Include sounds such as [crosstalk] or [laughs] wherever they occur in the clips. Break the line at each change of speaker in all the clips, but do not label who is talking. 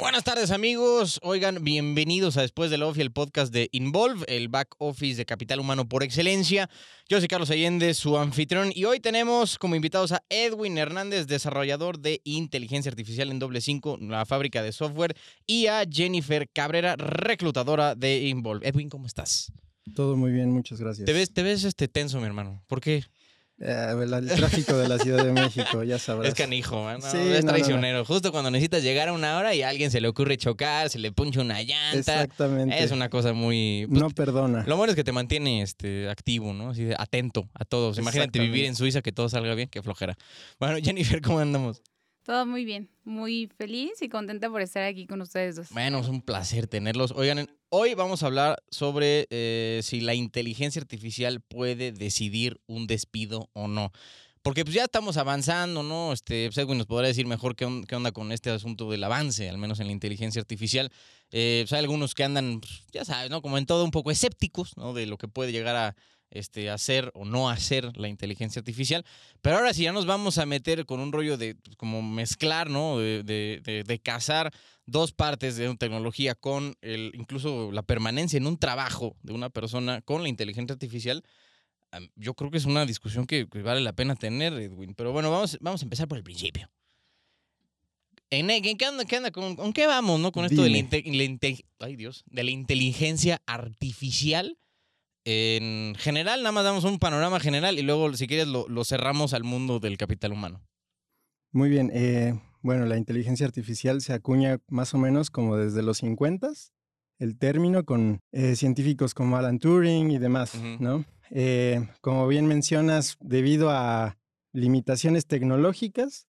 Buenas tardes amigos, oigan, bienvenidos a Después del Off el podcast de Involve, el back office de capital humano por excelencia. Yo soy Carlos Allende, su anfitrión, y hoy tenemos como invitados a Edwin Hernández, desarrollador de inteligencia artificial en Doble 5, la fábrica de software, y a Jennifer Cabrera, reclutadora de Involve. Edwin, ¿cómo estás?
Todo muy bien, muchas gracias.
Te ves, te ves este tenso, mi hermano. ¿Por qué?
Eh, el tráfico de la Ciudad de México, ya sabrás.
Es canijo, ¿no? Sí, es traicionero. Justo cuando necesitas llegar a una hora y a alguien se le ocurre chocar, se le puncha una llanta. Exactamente. Es una cosa muy...
Pues, no perdona.
Lo bueno es que te mantiene este, activo, ¿no? Así atento a todos. Imagínate vivir en Suiza, que todo salga bien, qué flojera. Bueno, Jennifer, ¿cómo andamos?
Todo muy bien, muy feliz y contenta por estar aquí con ustedes dos.
Bueno, es un placer tenerlos. Oigan, hoy vamos a hablar sobre eh, si la inteligencia artificial puede decidir un despido o no. Porque pues ya estamos avanzando, ¿no? Este, pues, Edwin nos podrá decir mejor qué, onda con este asunto del avance, al menos en la inteligencia artificial. Eh, pues, hay algunos que andan, pues, ya sabes, ¿no? Como en todo un poco escépticos, ¿no? De lo que puede llegar a, este, hacer o no hacer la inteligencia artificial. Pero ahora sí ya nos vamos a meter con un rollo de pues, como mezclar, ¿no? De, de, de, casar dos partes de una tecnología con el, incluso la permanencia en un trabajo de una persona con la inteligencia artificial. Yo creo que es una discusión que, vale la pena tener, Edwin. Pero bueno, vamos, vamos a empezar por el principio. ¿En, qué anda, qué anda, con, qué vamos, no? Con esto de la, ay Dios, de la inteligencia artificial en general, nada más damos un panorama general y luego, si quieres, lo, cerramos al mundo del capital humano.
Muy bien. Eh, bueno, la inteligencia artificial se acuña más o menos como desde los 50 el término con eh, científicos como Alan Turing y demás, ¿no? Eh, como bien mencionas, debido a limitaciones tecnológicas,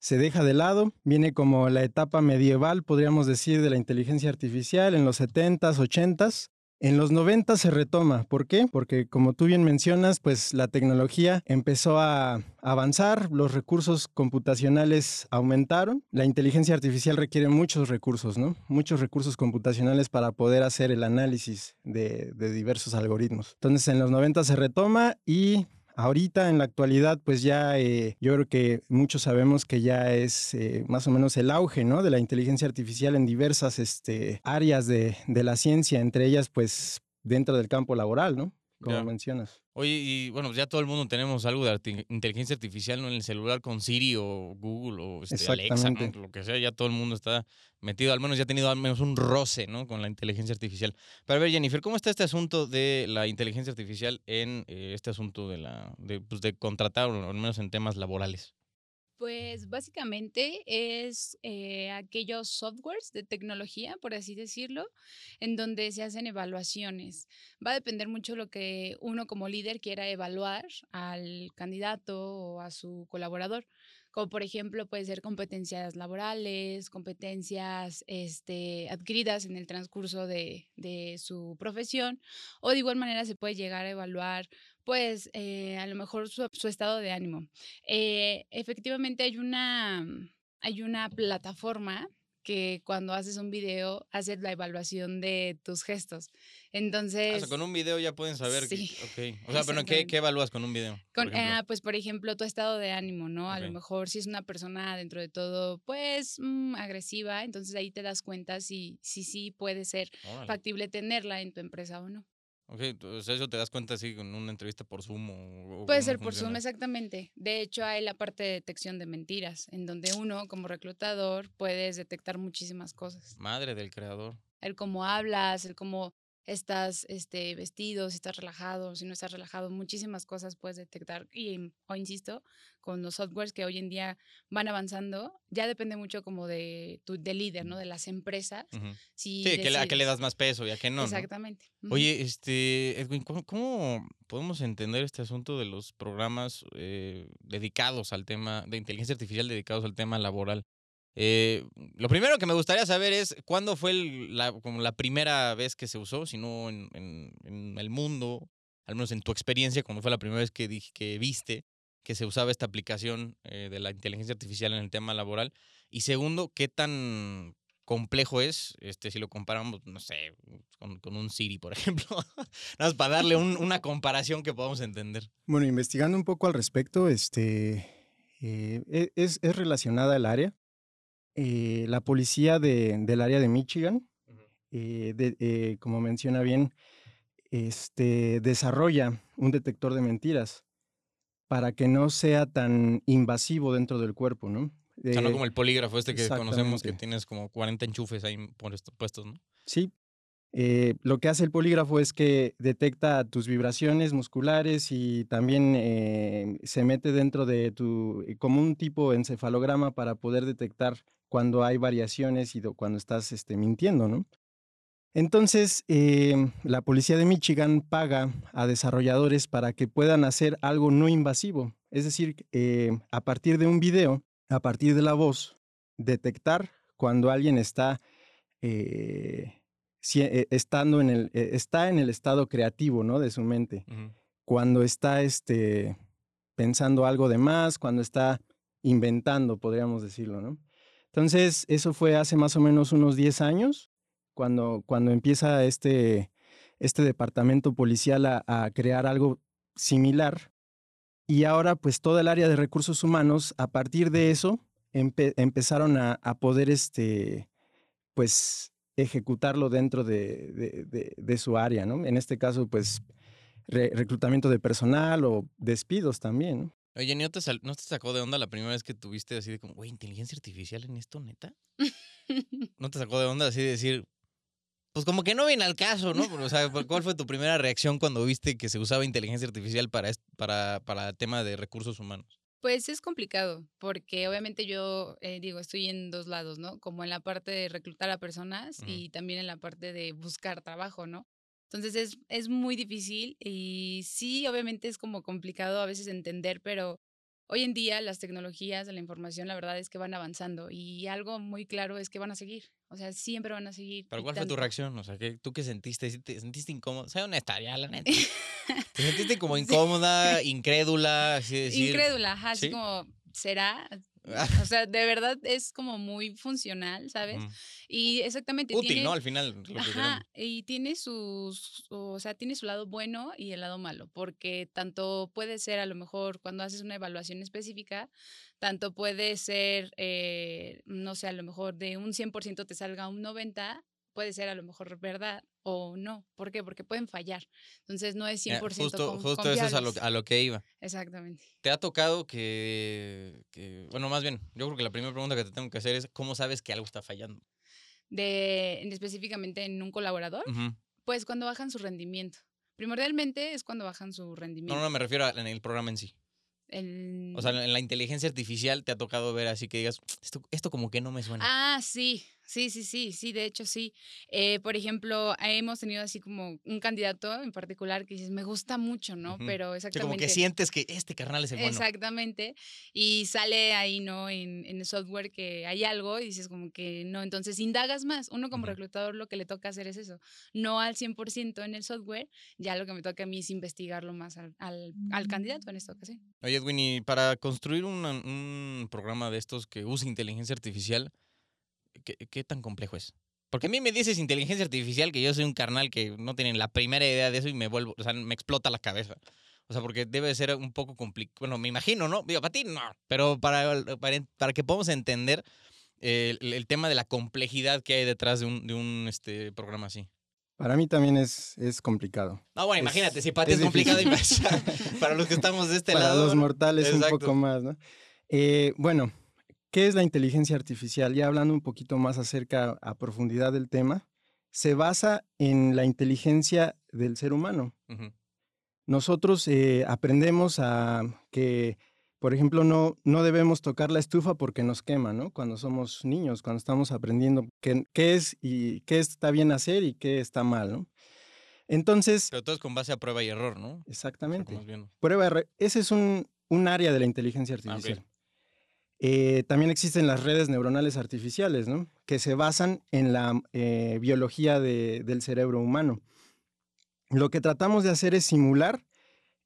se deja de lado, viene como la etapa medieval, podríamos decir, de la inteligencia artificial en los 70s, 80s, en los 90 se retoma. ¿Por qué? Porque como tú bien mencionas, pues la tecnología empezó a avanzar, los recursos computacionales aumentaron. La inteligencia artificial requiere muchos recursos, ¿no? Muchos recursos computacionales para poder hacer el análisis de, de diversos algoritmos. Entonces en los 90 se retoma y Ahorita, en la actualidad, pues ya eh, yo creo que muchos sabemos que ya es eh, más o menos el auge, ¿no? De la inteligencia artificial en diversas este, áreas de, de la ciencia, entre ellas, pues dentro del campo laboral, ¿no? como mencionas.
Oye, y bueno, ya todo el mundo tenemos algo de inteligencia artificial ¿no? en el celular con Siri o Google o este, Alexa, lo que sea, ya todo el mundo está metido, al menos ya ha tenido al menos un roce ¿no? con la inteligencia artificial. Pero a ver, Jennifer, ¿cómo está este asunto de la inteligencia artificial en eh, este asunto de, la, de, pues, de contratar, o al menos en temas laborales?
Pues básicamente es eh, aquellos softwares de tecnología, por así decirlo, en donde se hacen evaluaciones. Va a depender mucho lo que uno como líder quiera evaluar al candidato o a su colaborador como por ejemplo puede ser competencias laborales, competencias este, adquiridas en el transcurso de, de, su profesión, o de igual manera se puede llegar a evaluar pues eh, a lo mejor su, estado de ánimo. Eh, efectivamente hay una, hay una plataforma que cuando haces un video haces la evaluación de tus gestos. Entonces...
o sea, con un video ya pueden saber. Sí, [laughs] que, O sea, pero ¿qué, ¿qué, evalúas con un video?
Con, ah, pues, por ejemplo, tu estado de ánimo, ¿no? A lo mejor si es una persona dentro de todo, pues, mm, agresiva, entonces ahí te das cuenta si sí si, puede ser factible tenerla en tu empresa o no.
Ok, entonces eso te das cuenta así con una entrevista por Zoom o...
Puede ser por Zoom, exactamente. De hecho, hay la parte de detección de mentiras, en donde uno, como reclutador, puedes detectar muchísimas cosas.
Madre del creador.
El cómo hablas, el cómo estás este, vestido, si estás relajado, si no estás relajado, muchísimas cosas puedes detectar. Y, o insisto, con los softwares que hoy en día van avanzando, ya depende mucho como de tu de líder, ¿no? De las empresas.
sí, que a qué le das más peso y a qué no.
Exactamente.
Oye, este, Edwin, ¿cómo, podemos entender este asunto de los programas eh, dedicados al tema de inteligencia artificial, dedicados al tema laboral? Eh, lo primero que me gustaría saber es cuándo fue la, como la primera vez que se usó, si no en, en, el mundo, al menos en tu experiencia, cuando fue la primera vez que, dije, que viste que se usaba esta aplicación eh, de la inteligencia artificial en el tema laboral. Y segundo, qué tan complejo es, este, si lo comparamos, no sé, con, con un Siri, por [laughs] ejemplo. Nada más para darle un, una comparación que podamos entender.
Bueno, investigando un poco al respecto, este, eh, e, es, es relacionada al área. eh, la policía del área de Michigan, eh, como menciona bien, este, desarrolla un detector de mentiras para que no sea tan invasivo dentro del cuerpo, ¿no?
o sea, no como el polígrafo este que conocemos que tienes como 40 enchufes ahí puestos, ¿no?
Sí. Eh, lo que hace el polígrafo es que detecta tus vibraciones musculares y también eh, se mete dentro de tu, eh, como un tipo encefalograma para poder detectar cuando hay variaciones y cuando estás este, mintiendo, ¿no? Entonces, la policía de Michigan paga a desarrolladores para que puedan hacer algo no invasivo. Es decir, a partir de un video, a partir de la voz, detectar cuando alguien está, eh, eh, estando en el, eh, está en el estado creativo ¿no? de su mente, cuando está este, pensando algo de más, cuando está inventando, podríamos decirlo. ¿no? Entonces, eso fue hace más o menos unos 10 años, cuando, cuando empieza este, este departamento policial a, a crear algo similar y ahora, pues toda el área de recursos humanos, a partir de eso, empezaron a, poder, este, pues, ejecutarlo dentro de, su área, ¿no? En este caso, pues, reclutamiento de personal o despidos también, ¿no?
Oye, ¿no te, ¿no te sacó de onda la primera vez que tuviste así de como, güey, inteligencia artificial en esto, neta? [laughs] ¿No te sacó de onda así de decir, pues como que no viene al caso, ¿no? O sea, ¿cuál fue tu primera reacción cuando viste que se usaba inteligencia artificial para, para, para el tema de recursos humanos?
Pues es complicado, porque obviamente yo eh, digo, estoy en dos lados, ¿no? Como en la parte de reclutar a personas y también en la parte de buscar trabajo, ¿no? Entonces es, es muy difícil y sí, obviamente es como complicado a veces entender, pero Hoy en día las tecnologías de la información, la verdad es que van avanzando y algo muy claro es que van a seguir. O sea, siempre van a seguir.
¿Pero cuál fue tu reacción? O sea, ¿tú qué sentiste? ¿Te sentiste incómodo? Sea honesta, ya, la neta. [laughs] ¿Te sentiste como incómoda, incrédula? Así decir?
Incrédula, ajá, así como, ¿será? [laughs] O sea, de verdad es como muy funcional, ¿sabes? Y exactamente.
Útil, ¿no? Al final.
ajá, y tiene sus, o sea, tiene su lado bueno y el lado malo, porque tanto puede ser a lo mejor cuando haces una evaluación específica, tanto puede ser, eh, no sé, a lo mejor de un 100% te salga un 90%, puede ser a lo mejor verdad o no. ¿Por qué? Porque pueden fallar. Entonces no es 100%
Justo, justo eso es a lo, a lo, que iba.
Exactamente.
¿Te ha tocado que, bueno, más bien, yo creo que la primera pregunta que te tengo que hacer es, ¿cómo sabes que algo está fallando?
De, específicamente en un colaborador, pues cuando bajan su rendimiento. Primordialmente es cuando bajan su rendimiento.
No, no, me refiero a, en el programa en sí. O sea, en la inteligencia artificial te ha tocado ver así que digas, esto, esto como que no me suena.
Ah, sí, Sí, sí, sí, sí, de hecho sí. Eh, por ejemplo, hemos tenido así como un candidato en particular que dices, me gusta mucho, ¿no? Pero exactamente.
como que sientes que este carnal es el bueno.
Exactamente. Y sale ahí, ¿no? En, en, el software que hay algo y dices como que no, entonces indagas más. Uno como reclutador lo que le toca hacer es eso. No al 100% en el software, ya lo que me toca a mí es investigarlo más al, al, candidato en esta ocasión.
Oye, Edwin, y para construir un programa de estos que use inteligencia artificial, ¿qué, tan complejo es? Porque a mí me dices inteligencia artificial que yo soy un carnal que no tiene la primera idea de eso y me vuelvo, o sea, me explota la cabeza. O sea, porque debe ser un poco complicado. Bueno, me imagino, ¿no? Digo, para ti no. Pero para, para, que podamos entender el, tema de la complejidad que hay detrás de un, de un este, programa así.
Para mí también es, es complicado.
No, bueno, imagínate, si para ti es, complicado, [laughs] para los que estamos de este lado.
Para los mortales un poco más, ¿no? Eh, bueno, ¿Qué es la inteligencia artificial? Ya hablando un poquito más acerca a profundidad del tema, se basa en la inteligencia del ser humano. Nosotros eh, aprendemos a que, por ejemplo, no, no debemos tocar la estufa porque nos quema, ¿no? Cuando somos niños, cuando estamos aprendiendo qué, qué es y qué está bien hacer y qué está mal, ¿no? Entonces...
Pero todo es con base a prueba y error, ¿no?
Exactamente. prueba y error. Ese es un, un, área de la inteligencia ah, artificial. Eh, también existen las redes neuronales artificiales, ¿no? que se basan en la eh, biología del cerebro humano. Lo que tratamos de hacer es simular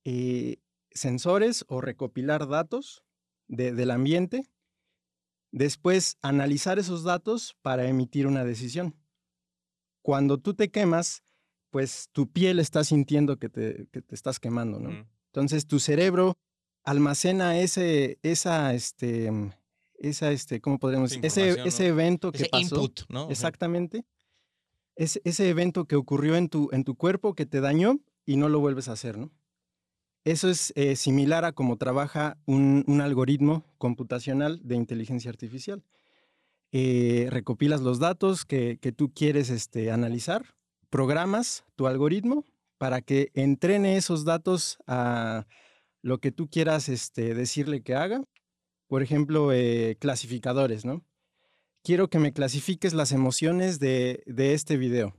eh, sensores o recopilar datos del ambiente, después analizar esos datos para emitir una decisión. Cuando tú te quemas, pues tu piel está sintiendo que te, estás quemando, ¿no? Entonces tu cerebro almacena ese, esa, este, esa este, ¿cómo podríamos decir? Ese, ese evento que
ese
pasó.
input, ¿no?
Exactamente. Ese, ese evento que ocurrió en tu, en tu cuerpo que te dañó y no lo vuelves a hacer, ¿no? Eso es eh, similar a cómo trabaja un, un, algoritmo computacional de inteligencia artificial. Eh, recopilas los datos que, que tú quieres este, analizar, programas tu algoritmo para que entrene esos datos a lo que tú quieras este, decirle que haga. Por ejemplo, eh, clasificadores, ¿no? Quiero que me clasifiques las emociones de, de este video.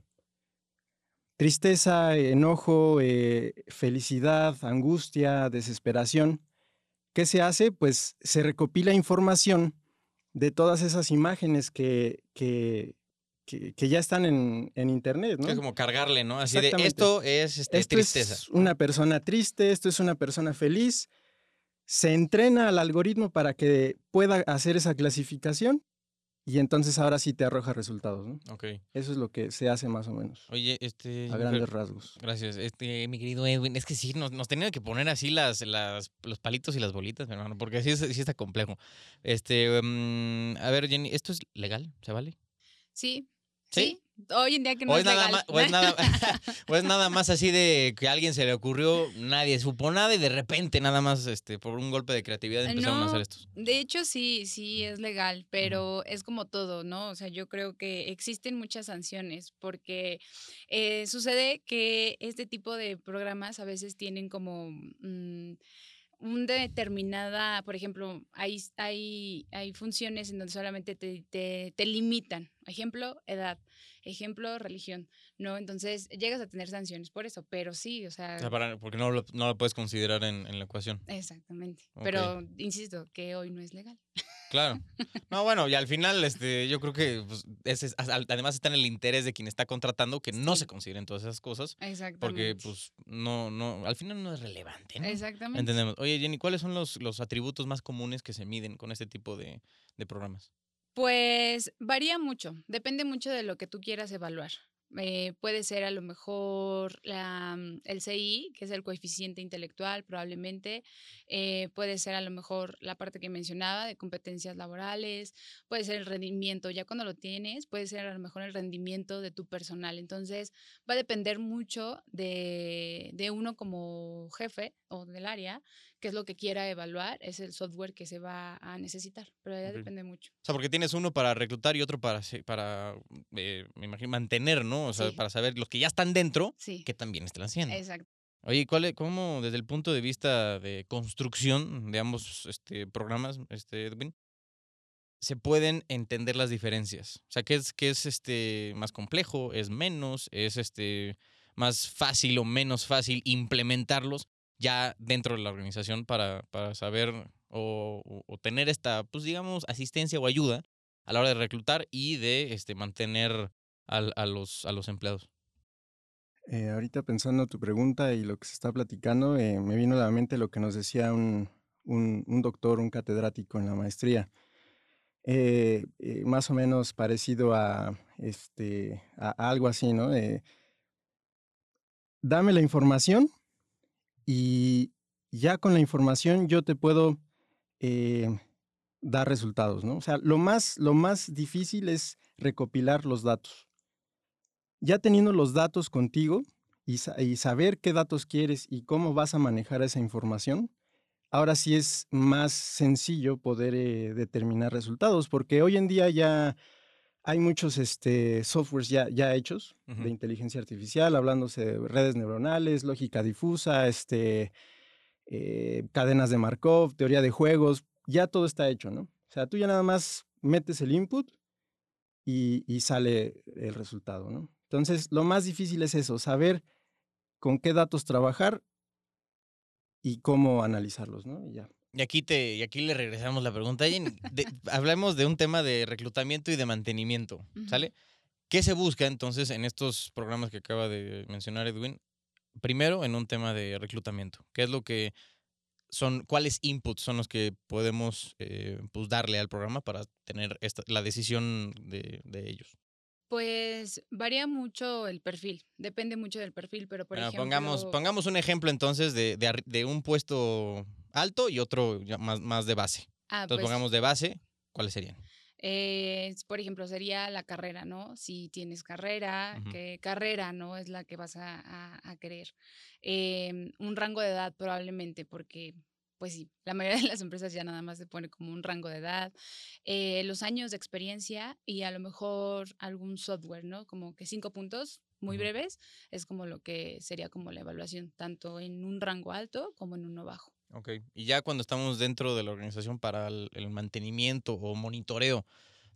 Tristeza, enojo, eh, felicidad, angustia, desesperación. ¿Qué se hace? Pues se recopila información de todas esas imágenes que, que, que, ya están en, en, internet, ¿no?
Es como cargarle, ¿no? Así de esto es este,
esto
tristeza.
Es una persona triste, esto es una persona feliz. Se entrena al algoritmo para que pueda hacer esa clasificación y entonces ahora sí te arroja resultados, ¿no?
Ok.
Eso es lo que se hace más o menos.
Oye, este...
A grandes rasgos.
Gracias. Este, mi querido Edwin, es que sí, nos, nos tenían que poner así las, las, los palitos y las bolitas, mi hermano, porque así, sí está complejo. Este, um, a ver, Jenny, ¿esto es legal? ¿Se vale?
Sí, sí. Hoy en día que no es,
nada
legal.
Más, o, es [laughs] nada, [laughs] o es nada más así de que a alguien se le ocurrió, nadie supo nada y de repente nada más este por un golpe de creatividad empezaron
no,
a hacer esto.
De hecho sí, sí es legal, pero es como todo, ¿no? O sea, yo creo que existen muchas sanciones porque eh, sucede que este tipo de programas a veces tienen como... Mmm, un determinada, por ejemplo, hay, hay, hay funciones en donde solamente te, te, te, limitan. Ejemplo, edad. Ejemplo, religión. ¿No? Entonces llegas a tener sanciones por eso, pero sí, o sea.
o sea para, porque no lo, no lo puedes considerar en, en la ecuación.
Exactamente. Okay. Pero insisto, que hoy no es legal.
Claro. No, bueno, y al final, este, yo creo que pues, es, además está en el interés de quien está contratando que no sí. se consideren todas esas cosas.
Exactamente.
Porque, pues, no, no, al final no es relevante, ¿no?
Exactamente.
Entendemos. Oye, Jenny, ¿cuáles son los, los atributos más comunes que se miden con este tipo de, de programas?
Pues varía mucho, depende mucho de lo que tú quieras evaluar. Eh, puede ser a lo mejor la, el CI, que es el coeficiente intelectual, probablemente. Eh, puede ser a lo mejor la parte que mencionaba de competencias laborales. Puede ser el rendimiento, ya cuando lo tienes, puede ser a lo mejor el rendimiento de tu personal. Entonces, va a depender mucho de, de uno como jefe o del área, qué es lo que quiera evaluar, es el software que se va a necesitar. Pero ya depende mucho.
O sea, porque tienes uno para reclutar y otro para, para eh, me imagino, mantener, ¿no? O sea, sí. para saber los que ya están dentro,
sí.
que también están haciendo.
Exacto.
Oye, ¿cuál es, ¿cómo desde el punto de vista de construcción de ambos este, programas, este, Edwin, se pueden entender las diferencias? O sea, ¿qué es, qué es este, más complejo? ¿Es menos? ¿Es este, más fácil o menos fácil implementarlos ya dentro de la organización para, para saber o, tener esta, pues digamos, asistencia o ayuda a la hora de reclutar y de este, mantener a, a, los, a los empleados.
Eh, ahorita pensando tu pregunta y lo que se está platicando, eh, me vino a la mente lo que nos decía un, un, un doctor, un catedrático en la maestría. Eh, más o menos parecido a, este, a algo así, ¿no? dame la información y ya con la información yo te puedo dar resultados, ¿no? O sea, lo más, lo más difícil es recopilar los datos ya teniendo los datos contigo y, y, saber qué datos quieres y cómo vas a manejar esa información, ahora sí es más sencillo poder eh, determinar resultados, porque hoy en día ya hay muchos este, softwares ya, ya hechos uh -huh. de inteligencia artificial, hablándose de redes neuronales, lógica difusa, este, eh, cadenas de Markov, teoría de juegos, ya todo está hecho, ¿no? O sea, tú ya nada más metes el input y, y sale el resultado, ¿no? Entonces, lo más difícil es eso, saber con qué datos trabajar y cómo analizarlos, ¿no? Y ya.
Y aquí, te, y aquí le regresamos la pregunta. De, hablemos de un tema de reclutamiento y de mantenimiento, ¿sale? ¿Qué se busca entonces en estos programas que acaba de mencionar Edwin? Primero, en un tema de reclutamiento. ¿Qué es lo que son, cuáles inputs son los que podemos eh, pues darle al programa para tener esta, la decisión de, de ellos?
Pues varía mucho el perfil, depende mucho del perfil, pero por
bueno,
ejemplo...
Pongamos, pongamos un ejemplo entonces de, de, de un puesto alto y otro más, más de base.
Ah,
entonces
pues,
pongamos de base. ¿cuáles serían?
Eh, por ejemplo, sería la carrera, ¿no? Si tienes carrera, ¿qué carrera, no? Es la que vas a, querer. Em, un rango de edad probablemente, porque pues sí, la mayoría de las empresas ya nada más se pone como un rango de edad, eh, los años de experiencia y a lo mejor algún software, ¿no? Como que cinco puntos muy breves es como lo que sería como la evaluación, tanto en un rango alto como en uno bajo.
Ok, y ya cuando estamos dentro de la organización para el, mantenimiento o monitoreo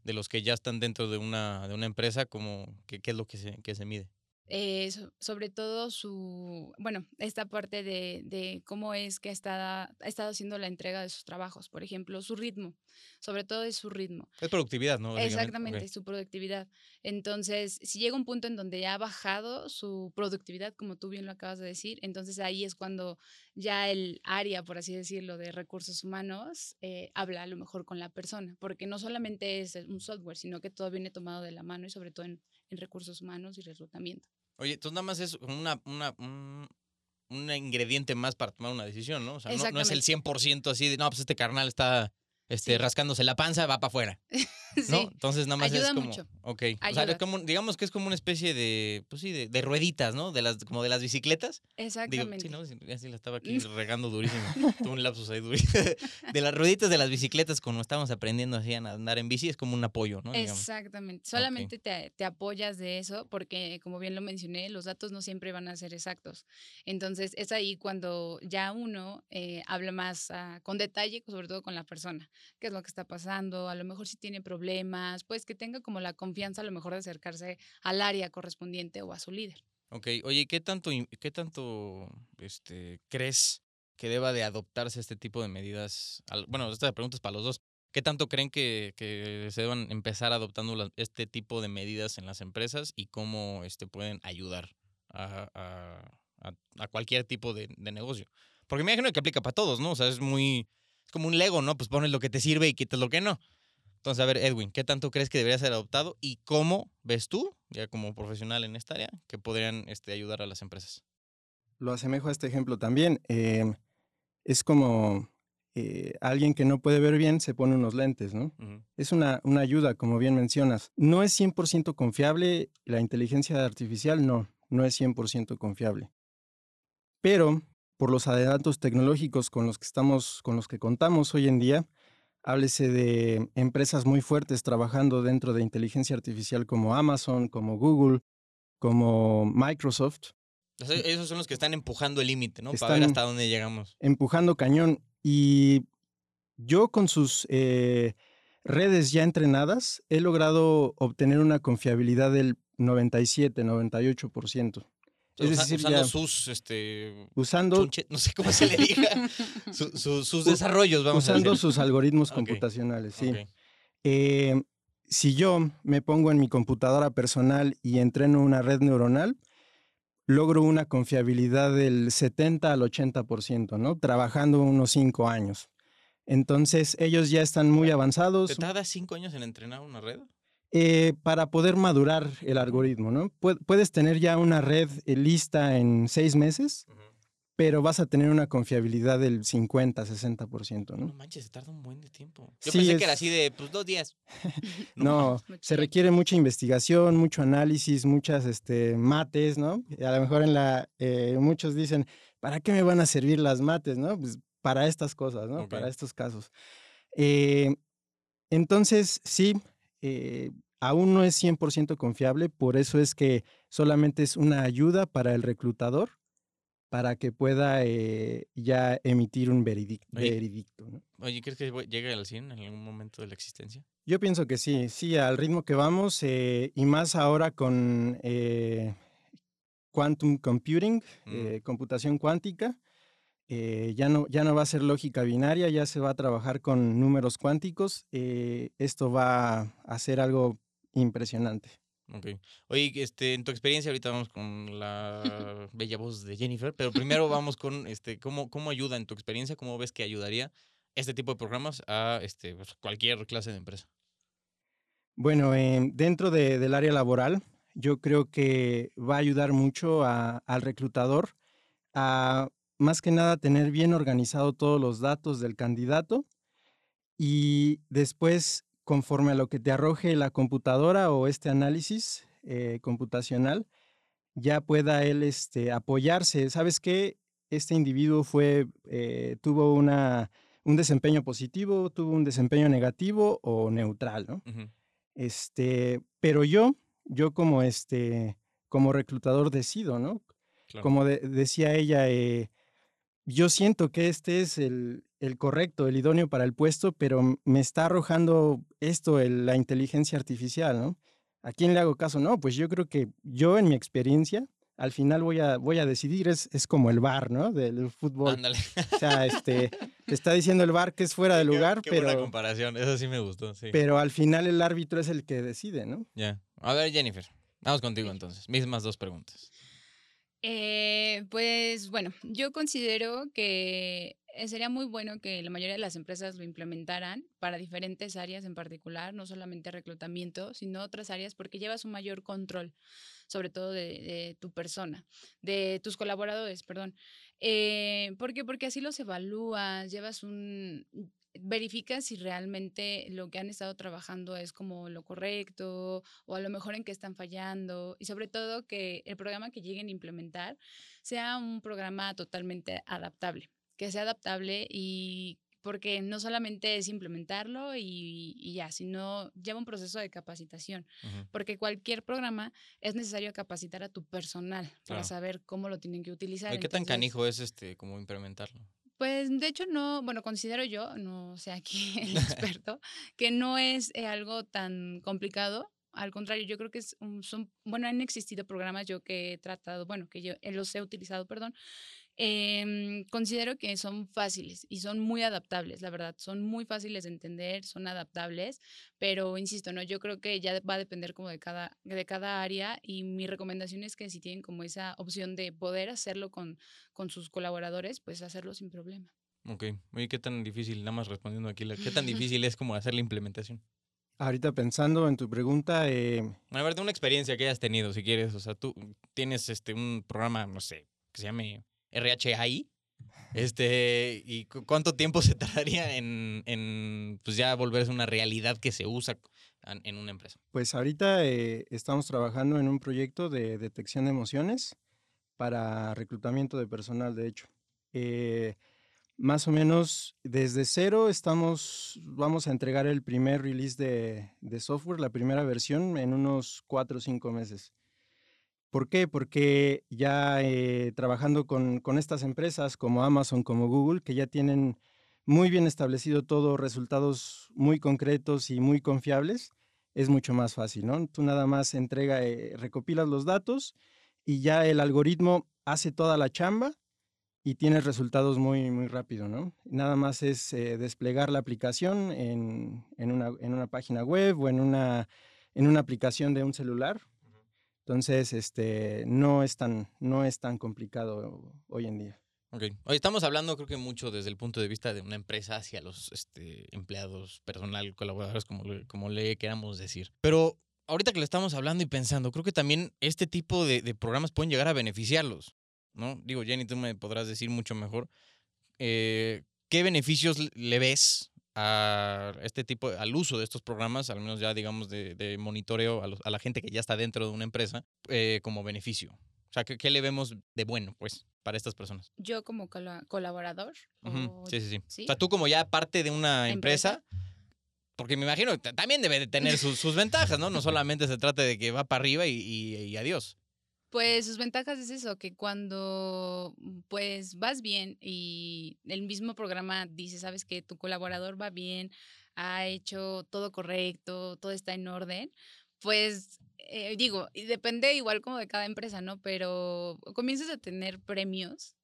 de los que ya están dentro de una, de una empresa, como, ¿qué, ¿qué, es lo que se, que se mide?
Eh, sobre todo su, bueno, esta parte de, de cómo es que ha estado, ha estado haciendo la entrega de sus trabajos, por ejemplo, su ritmo, sobre todo es su ritmo.
Es productividad, ¿no?
Exactamente, su productividad. Entonces, si llega un punto en donde ya ha bajado su productividad, como tú bien lo acabas de decir, entonces ahí es cuando ya el área, por así decirlo, de recursos humanos eh, habla a lo mejor con la persona, porque no solamente es un software, sino que todo viene tomado de la mano y sobre todo en, en recursos humanos y reclutamiento.
Oye, entonces nada más es una, una, un, un, ingrediente más para tomar una decisión, ¿no? O sea, no, no es el 100% así de, no, pues este carnal está este, rascándose la panza, va para afuera. [laughs] ¿No? Entonces nada más es como. Mucho. Ok. O sea, como, digamos que es como una especie de, pues sí, de, de, rueditas, ¿no? De las, como de las bicicletas.
Exactamente.
sí, ¿no? Así la estaba aquí [laughs] regando durísimo. [laughs] Tuve un lapsus ahí durísimo. De las rueditas de las bicicletas, como estamos aprendiendo así a andar en bici, es como un apoyo, ¿no?
Exactamente. Solamente te, te, apoyas de eso, porque como bien lo mencioné, los datos no siempre van a ser exactos. Entonces, es ahí cuando ya uno eh, habla más ah, con detalle, sobre todo con la persona qué es lo que está pasando, a lo mejor si tiene problemas, pues que tenga como la confianza a lo mejor de acercarse al área correspondiente o a su líder.
Ok, oye, ¿qué tanto, qué tanto este, crees que deba de adoptarse este tipo de medidas? Bueno, esta pregunta es para los dos. ¿Qué tanto creen que, que se deban empezar adoptando este tipo de medidas en las empresas y cómo este, pueden ayudar a, a, a cualquier tipo de, de, negocio? Porque me imagino que aplica para todos, ¿no? O sea, es muy, es como un Lego, ¿no? Pues pones lo que te sirve y quitas lo que no. Entonces, a ver, Edwin, ¿qué tanto crees que debería ser adoptado y cómo ves tú, ya como profesional en esta área, que podrían este, ayudar a las empresas?
Lo asemejo a este ejemplo también. Em, es como eh, alguien que no puede ver bien se pone unos lentes, ¿no? Es una, una, ayuda, como bien mencionas. No es 100% confiable, la inteligencia artificial no, no es 100% confiable. Pero por los adelantos tecnológicos con los que estamos, con los que contamos hoy en día, háblese de empresas muy fuertes trabajando dentro de inteligencia artificial como Amazon, como Google, como Microsoft.
Esos son los que están empujando el límite, ¿no? Para ver hasta dónde llegamos.
Empujando cañón. Y yo con sus eh, redes ya entrenadas he logrado obtener una confiabilidad del 97, 98%
es decir, usando sus, este,
usando,
no sé cómo se le diga, [laughs] sus desarrollos, vamos
usando
a decir.
sus algoritmos computacionales, sí. Eh, si yo me pongo en mi computadora personal y entreno una red neuronal, logro una confiabilidad del 70 al 80%, ¿no? Trabajando unos 5 años. Entonces, ellos ya están muy avanzados.
¿Te tarda 5 años en entrenar una red?
Eh, para poder madurar el algoritmo, ¿no? Puedes tener ya una red eh, lista en seis meses, pero vas a tener una confiabilidad del 50, 60%, ¿no?
No manches, se tarda un buen de tiempo. Yo pensé que era así de, pues, dos días. [laughs]
no, se requiere mucha investigación, mucho análisis, muchas este, mates, ¿no? a lo mejor en la, eh, muchos dicen, ¿para qué me van a servir las mates, no? Pues para estas cosas, ¿no? Para estos casos. entonces, sí, aún no es 100% confiable, por eso es que solamente es una ayuda para el reclutador para que pueda eh, ya emitir un veredicto.
Oye, ¿crees que llegue al 100 en algún momento de la existencia?
Yo pienso que sí, sí, al ritmo que vamos eh, y más ahora con eh, quantum computing, mm. computación cuántica. ya, no, ya no va a ser lógica binaria, ya se va a trabajar con números cuánticos. esto va a ser algo impresionante.
Ok. Oye, este, en tu experiencia, ahorita vamos con la bella voz de Jennifer, pero primero [laughs] vamos con este, ¿cómo, cómo ayuda en tu experiencia? ¿Cómo ves que ayudaría este tipo de programas a este, pues, cualquier clase de empresa?
Bueno, eh, dentro del área laboral, yo creo que va a ayudar mucho al reclutador a más que nada tener bien organizado todos los datos del candidato y después, conforme a lo que te arroje la computadora o este análisis eh, computacional, ya pueda él este, apoyarse. ¿Sabes qué? Este individuo fue, eh, tuvo una, un desempeño positivo, tuvo un desempeño negativo o neutral, ¿no? Este, pero yo, yo como este, como reclutador decido, ¿no? Como decía ella, eh, yo siento que este es el, correcto, el idóneo para el puesto, pero me está arrojando esto, la inteligencia artificial, ¿no? ¿A quién le hago caso? No, pues yo creo que yo en mi experiencia, al final voy a, voy a decidir, es, es como el bar, ¿no? Del fútbol. Ándale. O sea, este, te [laughs] está diciendo el bar que es fuera de lugar,
qué,
qué pero...
Buena comparación, eso sí me gustó, sí.
Pero al final el árbitro es el que decide, ¿no?
Ya. A ver, Jennifer, vamos contigo entonces. Mismas dos preguntas.
Eh, pues bueno, yo considero que sería muy bueno que la mayoría de las empresas lo implementaran para diferentes áreas en particular, no solamente reclutamiento, sino otras áreas, porque llevas un mayor control, sobre todo de, tu persona, de tus colaboradores, perdón. Eh, ¿Por qué? Porque así los evalúas, llevas un, verifica si realmente lo que han estado trabajando es como lo correcto o a lo mejor en qué están fallando y sobre todo que el programa que lleguen a implementar sea un programa totalmente adaptable, que sea adaptable y porque no solamente es implementarlo y, ya, sino lleva un proceso de capacitación, porque cualquier programa es necesario capacitar a tu personal para saber cómo lo tienen que utilizar.
¿Y qué tan canijo es este, cómo implementarlo?
Pues de hecho no, bueno, considero yo, no sé aquí el experto, [laughs] que no es eh, algo tan complicado. Al contrario, yo creo que es son, bueno, han existido programas yo que he tratado, bueno, que yo los he utilizado, perdón, Em, considero que son fáciles y son muy adaptables, la verdad, son muy fáciles de entender, son adaptables, pero insisto, no, yo creo que ya va a depender como de cada, de cada área y mi recomendación es que si tienen como esa opción de poder hacerlo con, con sus colaboradores, pues hacerlo sin problema.
Ok, oye, ¿qué tan difícil, nada más respondiendo aquí, qué tan [laughs] difícil es como hacer la implementación?
Ahorita pensando en tu pregunta. Eh...
A ver, de una experiencia que hayas tenido, si quieres. O sea, tú tienes este un programa, no sé, que se llame RHI. Este, ¿y cuánto tiempo se [laughs] tardaría en, en, pues ya volverse una realidad que se usa en una empresa?
Pues ahorita eh, estamos trabajando en un proyecto de detección de emociones para reclutamiento de personal, de hecho. Eh, más o menos desde cero estamos, vamos a entregar el primer release de, de software, la primera versión, en unos cuatro o cinco meses. ¿Por qué? Porque ya eh, trabajando con, estas empresas como Amazon, como Google, que ya tienen muy bien establecido todo, resultados muy concretos y muy confiables, es mucho más fácil, ¿no? Tú nada más entrega, eh, recopilas los datos y ya el algoritmo hace toda la chamba y tienes resultados muy, muy rápido, ¿no? Nada más es eh, desplegar la aplicación en, una, página web o en una aplicación de un celular entonces, este, no es tan, no es tan complicado hoy en día.
Ok. Hoy estamos hablando, creo que mucho desde el punto de vista de una empresa hacia los este, empleados, personal, colaboradores, como como le queramos decir. Pero ahorita que le estamos hablando y pensando, creo que también este tipo de, programas pueden llegar a beneficiarlos, ¿no? Digo, Jenny, tú me podrás decir mucho mejor. Eh, ¿Qué beneficios le ves a este tipo, al uso de estos programas, al menos ya digamos de, monitoreo a, la gente que ya está dentro de una empresa, eh, como beneficio? O sea, ¿qué, le vemos de bueno, pues, para estas personas?
Yo como colaborador.
sí, sí, sí, O sea, tú como ya parte de una empresa, porque me imagino que también debe de tener sus, ventajas, ¿no? No solamente se trata de que va para arriba y, y adiós.
Pues sus ventajas es eso, que cuando mm, pues vas bien y el mismo programa dice, sabes que tu colaborador va bien, ha hecho todo correcto, todo está en orden, pues eh, digo, depende igual como de cada empresa, ¿no? Pero comienzas a tener premios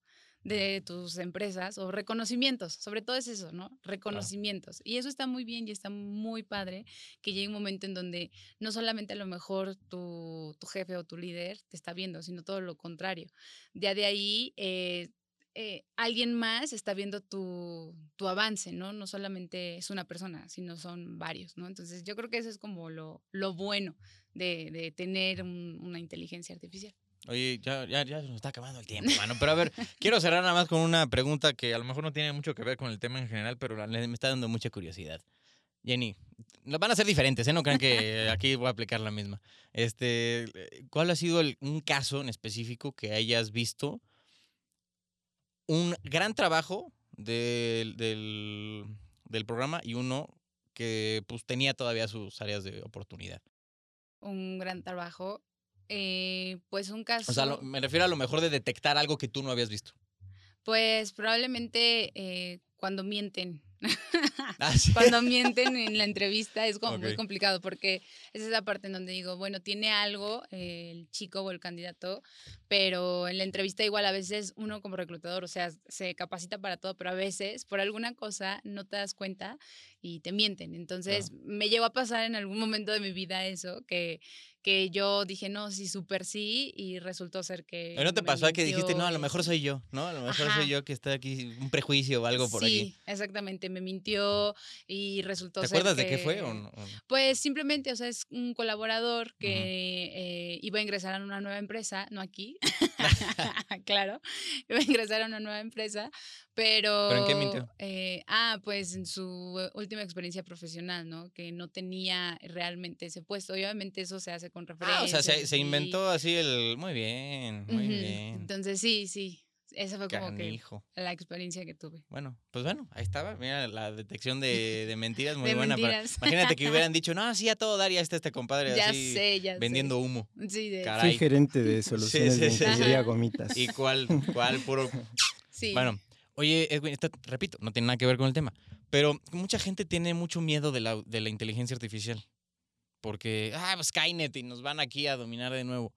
de tus empresas o reconocimientos, sobre todo es eso, ¿no? Reconocimientos. Y eso está muy bien y está muy padre que llegue un momento en donde no solamente a lo mejor tu, jefe o tu líder te está viendo, sino todo lo contrario. Ya de ahí eh, eh, alguien más está viendo tu, avance, ¿no? No solamente es una persona, sino son varios, ¿no? Entonces yo creo que eso es como lo, lo bueno de, tener una inteligencia artificial.
Oye, ya, ya, ya nos está acabando el tiempo, mano. Pero a ver, [laughs] quiero cerrar nada más con una pregunta que a lo mejor no tiene mucho que ver con el tema en general, pero me está dando mucha curiosidad. Jenny, van a ser diferentes, ¿eh? No crean que [laughs] aquí voy a aplicar la misma. Este, ¿Cuál ha sido un caso en específico que hayas visto? Un gran trabajo del, del, programa y uno que pues tenía todavía sus áreas de oportunidad.
Un gran trabajo. Eh, pues un caso.
O sea, me refiero a lo mejor de detectar algo que tú no habías visto.
Pues probablemente eh, cuando mienten. [laughs] Ah, Cuando [laughs] mienten en la entrevista es como muy complicado porque es esa parte en donde digo, bueno, tiene algo el chico o el candidato, pero en la entrevista igual a veces uno como reclutador, o sea, se capacita para todo, pero a veces por alguna cosa no te das cuenta y te mienten. Entonces me llegó a pasar en algún momento de mi vida eso, que que yo dije, no, sí, súper sí, y resultó ser que...
¿No te pasó que dijiste, no, a lo mejor soy yo, ¿no? A lo mejor soy yo que está aquí, un prejuicio o algo por aquí.
Sí, exactamente, me mintió y resultó
ser ¿Te acuerdas de qué fue o no?
Pues simplemente, o sea, es un colaborador que eh, iba a ingresar a una nueva empresa, no aquí, [laughs] claro, iba a ingresar a una nueva empresa, pero...
¿Pero en qué mintió?
Eh, ah, pues en su última experiencia profesional, ¿no? Que no tenía realmente ese puesto. obviamente eso se hace con referencia.
Ah, o sea, se, inventó así el... Muy bien, muy bien.
Entonces, sí, sí. Esa fue como que la experiencia que tuve.
Bueno, pues bueno, ahí estaba. Mira, la detección de, de mentiras muy [laughs] buena. imagínate que hubieran [laughs] dicho, no, sí, a todo dar ya está este compadre
ya
así
sé, ya
vendiendo humo.
Sí, de
Soy gerente de soluciones [laughs] sí, sí, de gomitas.
¿Y cuál, cuál puro? Sí. Bueno, oye, Edwin, repito, no tiene nada que ver con el tema, pero mucha gente tiene mucho miedo de la, de la inteligencia artificial. Porque, ah, pues Skynet y nos van aquí a dominar de nuevo.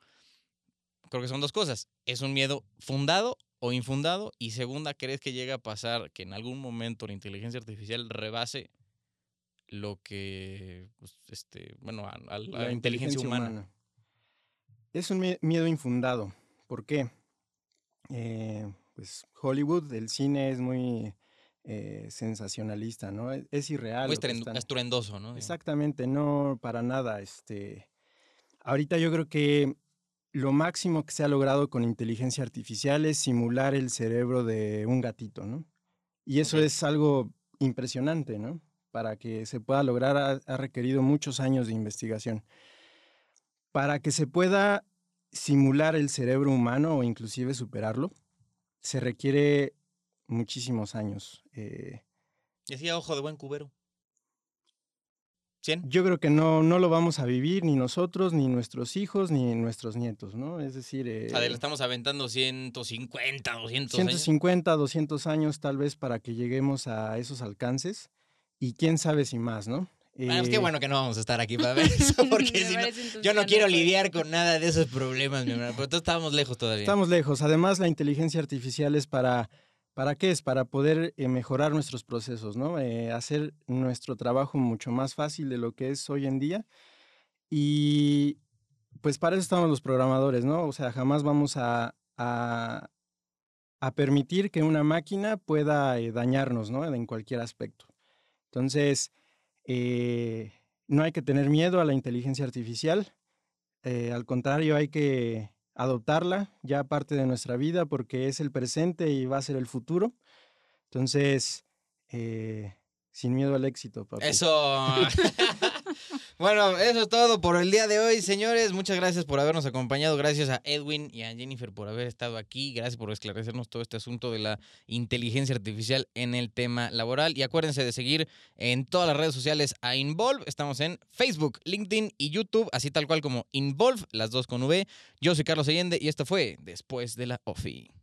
Creo que son dos cosas. ¿Es un miedo fundado o infundado? Y segunda, ¿crees que llega a pasar que en algún momento la inteligencia artificial rebase lo que, pues, este, bueno, a, la, inteligencia, humana.
Es un miedo infundado. ¿Por qué? Eh, pues Hollywood, el cine es muy eh, sensacionalista, ¿no? E, es, irreal.
Muy estruendoso, ¿no?
Exactamente, no para nada. Este, ahorita yo creo que lo máximo que se ha logrado con inteligencia artificial es simular el cerebro de un gatito, ¿no? Y eso es algo impresionante, ¿no? Para que se pueda lograr ha, requerido muchos años de investigación. Para que se pueda simular el cerebro humano o inclusive superarlo, se requiere muchísimos años. Eh.
Decía ojo de buen cubero.
Yo creo que no, no lo vamos a vivir ni nosotros, ni nuestros hijos, ni nuestros nietos, ¿no? Es decir...
Eh, estamos aventando 150, 200
150, 200 años tal vez para que lleguemos a esos alcances y quién sabe si más, ¿no?
Bueno, pues qué eh, bueno que no vamos a estar aquí para ver [laughs] eso, porque si no, yo no quiero lidiar con nada de esos problemas, mi hermano, pero todos estamos lejos todavía.
Estamos lejos. Además, la inteligencia artificial es para ¿Para qué es? Para poder eh, mejorar nuestros procesos, ¿no? Eh, hacer nuestro trabajo mucho más fácil de lo que es hoy en día. Y pues para eso estamos los programadores, ¿no? O sea, jamás vamos a, a, permitir que una máquina pueda eh, dañarnos, ¿no? En cualquier aspecto. Entonces, no hay que tener miedo a la inteligencia artificial. al contrario, hay que adoptarla ya parte de nuestra vida porque es el presente y va a ser el futuro. Entonces, eh, sin miedo al éxito,
papi. Eso. [laughs] [laughs] bueno, eso es todo por el día de hoy, señores. Muchas gracias por habernos acompañado. Gracias a Edwin y a Jennifer por haber estado aquí. Gracias por esclarecernos todo este asunto de la inteligencia artificial en el tema laboral. Y acuérdense de seguir en todas las redes sociales a Involve. Estamos en Facebook, LinkedIn y YouTube, así tal cual como Involve, las dos con V. Yo soy Carlos Allende y esto fue Después de la OFI.